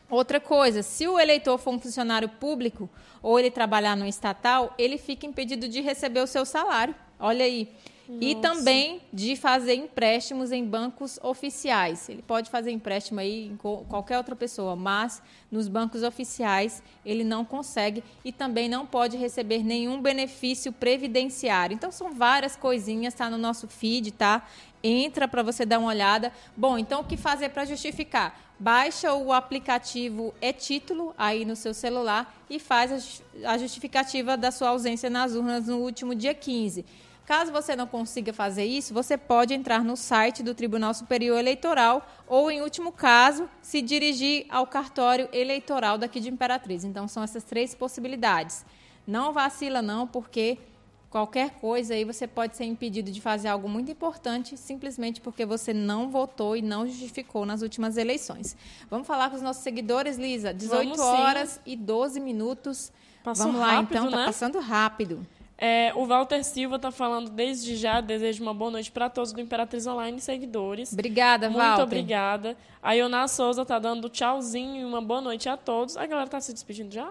Outra coisa, se o eleitor for um funcionário público ou ele trabalhar no estatal, ele fica impedido de receber o seu salário. Olha aí. Nossa. E também de fazer empréstimos em bancos oficiais. Ele pode fazer empréstimo aí em qualquer outra pessoa, mas nos bancos oficiais ele não consegue e também não pode receber nenhum benefício previdenciário. Então são várias coisinhas, está no nosso feed, tá? Entra para você dar uma olhada. Bom, então o que fazer para justificar? Baixa o aplicativo e-título aí no seu celular e faz a justificativa da sua ausência nas urnas no último dia 15. Caso você não consiga fazer isso, você pode entrar no site do Tribunal Superior Eleitoral ou, em último caso, se dirigir ao cartório eleitoral daqui de Imperatriz. Então, são essas três possibilidades. Não vacila, não, porque qualquer coisa aí você pode ser impedido de fazer algo muito importante simplesmente porque você não votou e não justificou nas últimas eleições. Vamos falar com os nossos seguidores, Lisa. 18 Vamos, horas e 12 minutos. Passou Vamos lá, rápido, então. Né? Tá passando rápido. É, o Walter Silva está falando desde já, desejo uma boa noite para todos do Imperatriz Online seguidores. Obrigada, Muito Walter. obrigada. A Iona Souza está dando tchauzinho e uma boa noite a todos. A galera está se despedindo já?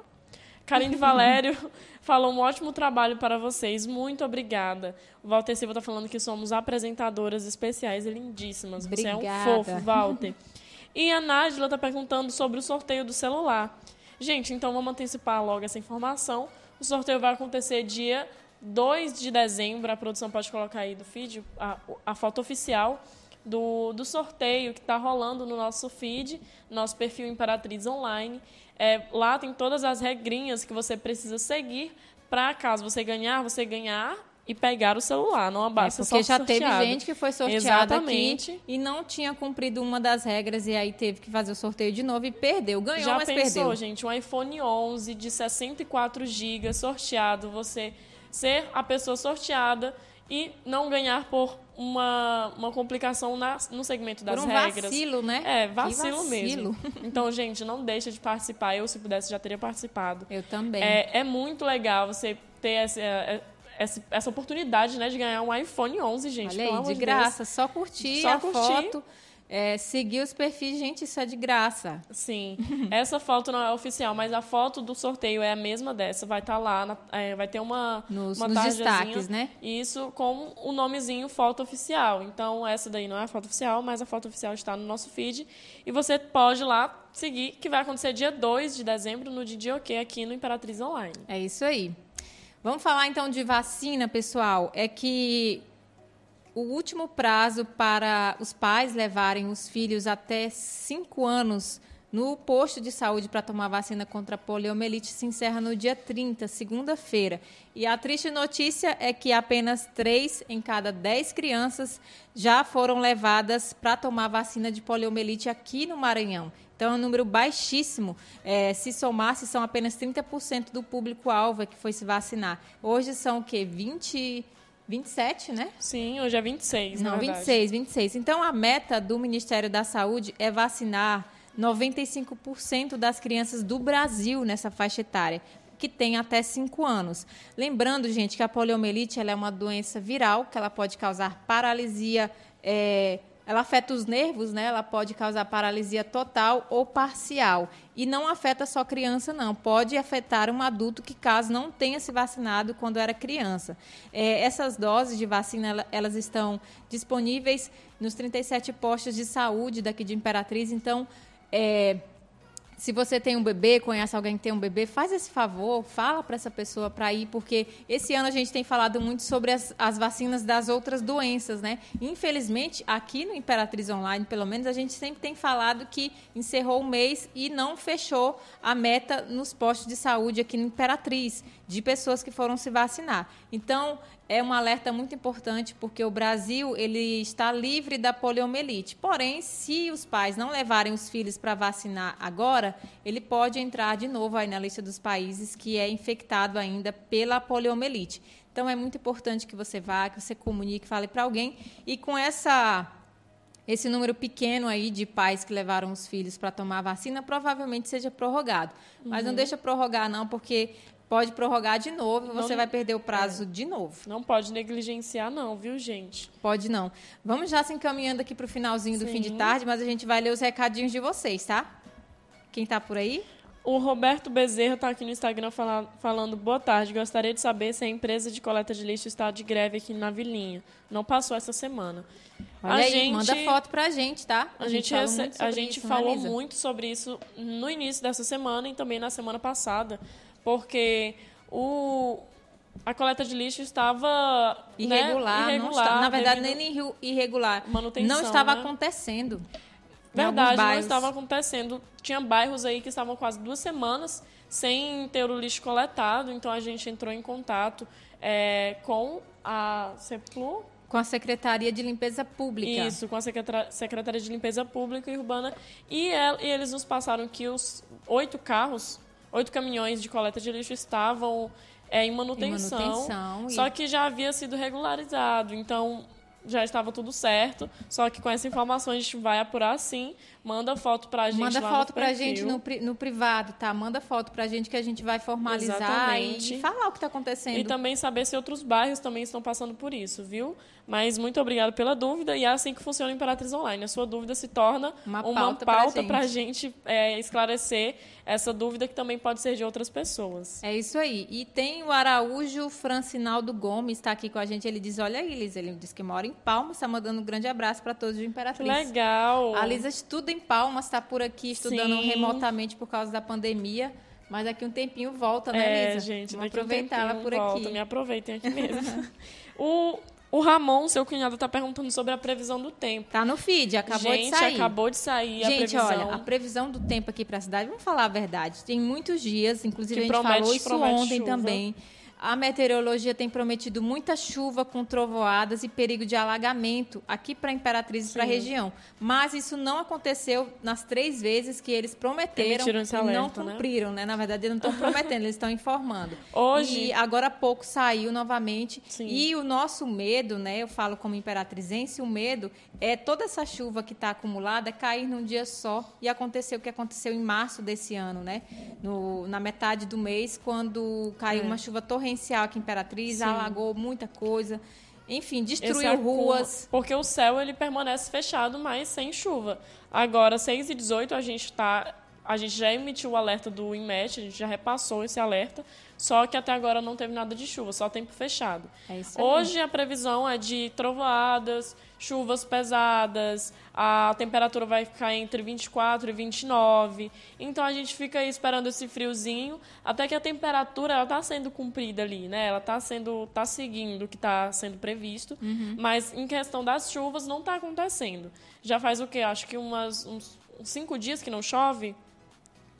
Karine Valério falou um ótimo trabalho para vocês. Muito obrigada. O Walter Silva está falando que somos apresentadoras especiais e lindíssimas. Obrigada. Você é um fofo, Walter. E a Nájila está perguntando sobre o sorteio do celular. Gente, então vamos antecipar logo essa informação. O sorteio vai acontecer dia 2 de dezembro. A produção pode colocar aí do feed a, a foto oficial do, do sorteio que está rolando no nosso feed, nosso perfil Imperatriz Online. É, lá tem todas as regrinhas que você precisa seguir para, caso você ganhar, você ganhar e pegar o celular, não basta é, porque só já teve gente que foi sorteada Exatamente. aqui e não tinha cumprido uma das regras e aí teve que fazer o sorteio de novo e perdeu. Ganhou, já mas pensou, perdeu. gente, um iPhone 11 de 64 GB sorteado, você ser a pessoa sorteada e não ganhar por uma, uma complicação na, no segmento das por um regras. vacilo, né? É, vacilo, vacilo, mesmo. Então, gente, não deixa de participar. Eu, se pudesse, já teria participado. Eu também. É, é muito legal você ter essa, é, essa, essa oportunidade né, de ganhar um iPhone 11, gente. Olha aí, de graça. Deus. Só curtir só a curtir. foto. É, seguir os perfis, gente, isso é de graça. Sim. Essa foto não é oficial, mas a foto do sorteio é a mesma dessa. Vai estar tá lá, na, é, vai ter uma, nos, uma nos destaques, né? Isso com o nomezinho foto oficial. Então, essa daí não é a foto oficial, mas a foto oficial está no nosso feed. E você pode lá seguir, que vai acontecer dia 2 de dezembro, no Didi OK, aqui no Imperatriz Online. É isso aí. Vamos falar então de vacina, pessoal. É que o último prazo para os pais levarem os filhos até 5 anos no posto de saúde para tomar vacina contra a poliomielite se encerra no dia 30, segunda-feira. E a triste notícia é que apenas 3 em cada 10 crianças já foram levadas para tomar vacina de poliomielite aqui no Maranhão. Então é um número baixíssimo. É, se somasse, são apenas 30% do público-alvo que foi se vacinar. Hoje são o quê? 20. 27, né? Sim, hoje é 26, Não, 26, 26. Então, a meta do Ministério da Saúde é vacinar 95% das crianças do Brasil nessa faixa etária, que tem até 5 anos. Lembrando, gente, que a poliomielite é uma doença viral, que ela pode causar paralisia é, ela afeta os nervos, né? Ela pode causar paralisia total ou parcial. E não afeta só criança, não. Pode afetar um adulto que, caso não tenha se vacinado quando era criança. É, essas doses de vacina, elas estão disponíveis nos 37 postos de saúde daqui de Imperatriz. Então, é, se você tem um bebê, conhece alguém que tem um bebê, faz esse favor, fala para essa pessoa para ir, porque esse ano a gente tem falado muito sobre as, as, vacinas das outras doenças, né? Infelizmente, aqui no Imperatriz Online, pelo menos, a gente sempre tem falado que encerrou o mês e não fechou a meta nos postos de saúde aqui no Imperatriz, de pessoas que foram se vacinar. Então, é um alerta muito importante porque o Brasil ele está livre da poliomielite. Porém, se os pais não levarem os filhos para vacinar agora, ele pode entrar de novo aí na lista dos países que é infectado ainda pela poliomielite. Então é muito importante que você vá, que você comunique, fale para alguém e com essa esse número pequeno aí de pais que levaram os filhos para tomar a vacina provavelmente seja prorrogado. Mas uhum. não deixa prorrogar não, porque pode prorrogar de novo e você não, vai perder o prazo é. de novo. Não pode negligenciar, não, viu, gente? Pode não. Vamos já se encaminhando aqui para o finalzinho do Sim. fim de tarde, mas a gente vai ler os recadinhos de vocês, tá? Quem está por aí? O Roberto Bezerra está aqui no Instagram fala, falando boa tarde. Gostaria de saber se a empresa de coleta de lixo está de greve aqui na Vilinha. Não passou essa semana. Olha a aí, gente, manda foto pra gente, tá? A, a gente, gente, a gente isso, falou muito sobre isso no início dessa semana e também na semana passada porque o, a coleta de lixo estava irregular, né? irregular está, na verdade nem irregular, manutenção, não estava né? acontecendo. Verdade, não estava acontecendo. Tinha bairros aí que estavam quase duas semanas sem ter o lixo coletado, então a gente entrou em contato é, com a CEPLU, com a Secretaria de Limpeza Pública. Isso, com a Secretaria de Limpeza Pública e Urbana. E eles nos passaram que os oito carros oito caminhões de coleta de lixo estavam é, em, manutenção, em manutenção. Só que já havia sido regularizado. Então, já estava tudo certo. Só que com essa informação a gente vai apurar sim. Manda foto pra gente Manda foto pra gente no, no, privado, tá? Manda foto pra gente que a gente vai formalizar e, e, falar o que está acontecendo. E também saber se outros bairros também estão passando por isso, viu? Mas muito obrigado pela dúvida e é assim que funciona o Imperatriz Online. A sua dúvida se torna uma, uma pauta para a gente, gente é, esclarecer essa dúvida que também pode ser de outras pessoas. É isso aí. E tem o Araújo Francinaldo Gomes, está aqui com a gente. Ele diz: Olha aí, Liz, ele diz que mora em Palmas, está mandando um grande abraço para todos do Imperatriz. Legal. A Lisa estuda em Palmas, está por aqui estudando Sim. remotamente por causa da pandemia. Mas daqui um tempinho volta, né, é, Lisa? gente, Vamos aproveitar um ela por volta. aqui. Me aproveitem aqui mesmo. o o Ramon, seu cunhado, está perguntando sobre a previsão do tempo. Tá no feed, acabou Gente, de sair. Gente, acabou de sair Gente, a previsão. olha, a previsão do tempo aqui para a cidade, vamos falar a verdade, tem muitos dias, inclusive que a gente promete, falou isso ontem chuva. também a meteorologia tem prometido muita chuva com trovoadas e perigo de alagamento aqui para Imperatriz e para a região. Mas isso não aconteceu nas três vezes que eles prometeram e alerta, não né? cumpriram, né? né? Na verdade, eles não estão prometendo, eles estão informando. Hoje. E agora há pouco saiu novamente. Sim. E o nosso medo, né? Eu falo como imperatrizense, o medo é toda essa chuva que está acumulada cair num dia só e acontecer o que aconteceu em março desse ano, né? No, na metade do mês, quando caiu é. uma chuva torrencial residencial aqui em Imperatriz, Sim. alagou muita coisa. Enfim, destruiu ruas. Porque o céu ele permanece fechado, mas sem chuva. Agora, 6 e 18 a gente está a gente já emitiu o alerta do INMET, a gente já repassou esse alerta, só que até agora não teve nada de chuva, só tempo fechado. É isso aí. Hoje a previsão é de trovoadas, chuvas pesadas, a temperatura vai ficar entre 24 e 29. Então a gente fica aí esperando esse friozinho, até que a temperatura ela está sendo cumprida ali, né? Ela está sendo, tá seguindo o que está sendo previsto, uhum. mas em questão das chuvas não está acontecendo. Já faz o quê? Acho que umas, uns cinco dias que não chove.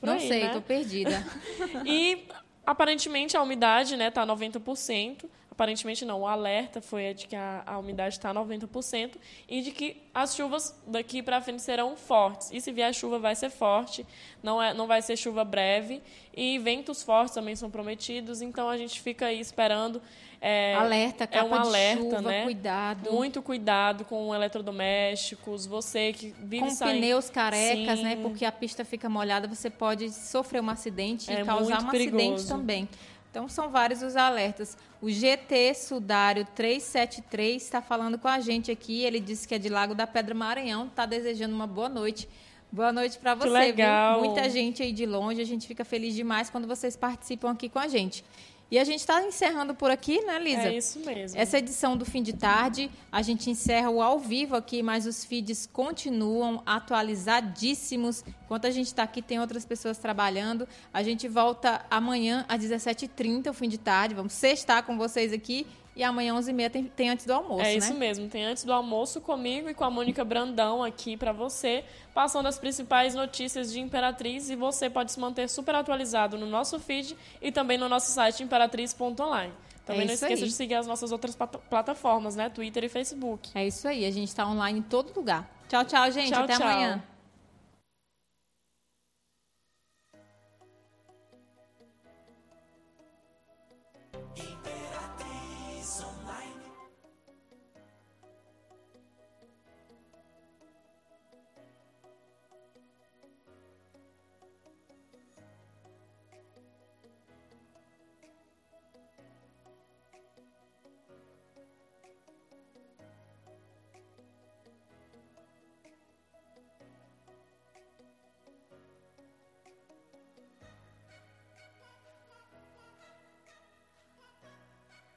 Por não aí, sei, né? tô perdida. e aparentemente a umidade, né, tá 90% aparentemente não, o alerta foi de que a, a umidade está 90% e de que as chuvas daqui para frente serão fortes. E se vier chuva, vai ser forte, não, é, não vai ser chuva breve. E ventos fortes também são prometidos, então a gente fica aí esperando. É, alerta, capa é um alerta, chuva, né? cuidado. Muito cuidado com eletrodomésticos, você que vive Com saindo... pneus carecas, Sim. né? Porque a pista fica molhada, você pode sofrer um acidente é e causar um perigoso. acidente também. Então, são vários os alertas. O GT Sudário 373 está falando com a gente aqui. Ele disse que é de Lago da Pedra Maranhão. Está desejando uma boa noite. Boa noite para você. legal. Viu? Muita gente aí de longe. A gente fica feliz demais quando vocês participam aqui com a gente. E a gente está encerrando por aqui, né, Lisa? É isso mesmo. Essa edição do fim de tarde, a gente encerra o ao vivo aqui, mas os feeds continuam atualizadíssimos. Enquanto a gente está aqui, tem outras pessoas trabalhando. A gente volta amanhã às 17h30, o fim de tarde. Vamos sextar com vocês aqui e amanhã, 11h30, tem, tem antes do almoço, É né? isso mesmo, tem antes do almoço comigo e com a Mônica Brandão aqui para você, passando as principais notícias de Imperatriz e você pode se manter super atualizado no nosso feed e também no nosso site imperatriz.online. Também é não esqueça aí. de seguir as nossas outras plataformas, né? Twitter e Facebook. É isso aí, a gente está online em todo lugar. Tchau, tchau, gente. Tchau, Até tchau. amanhã.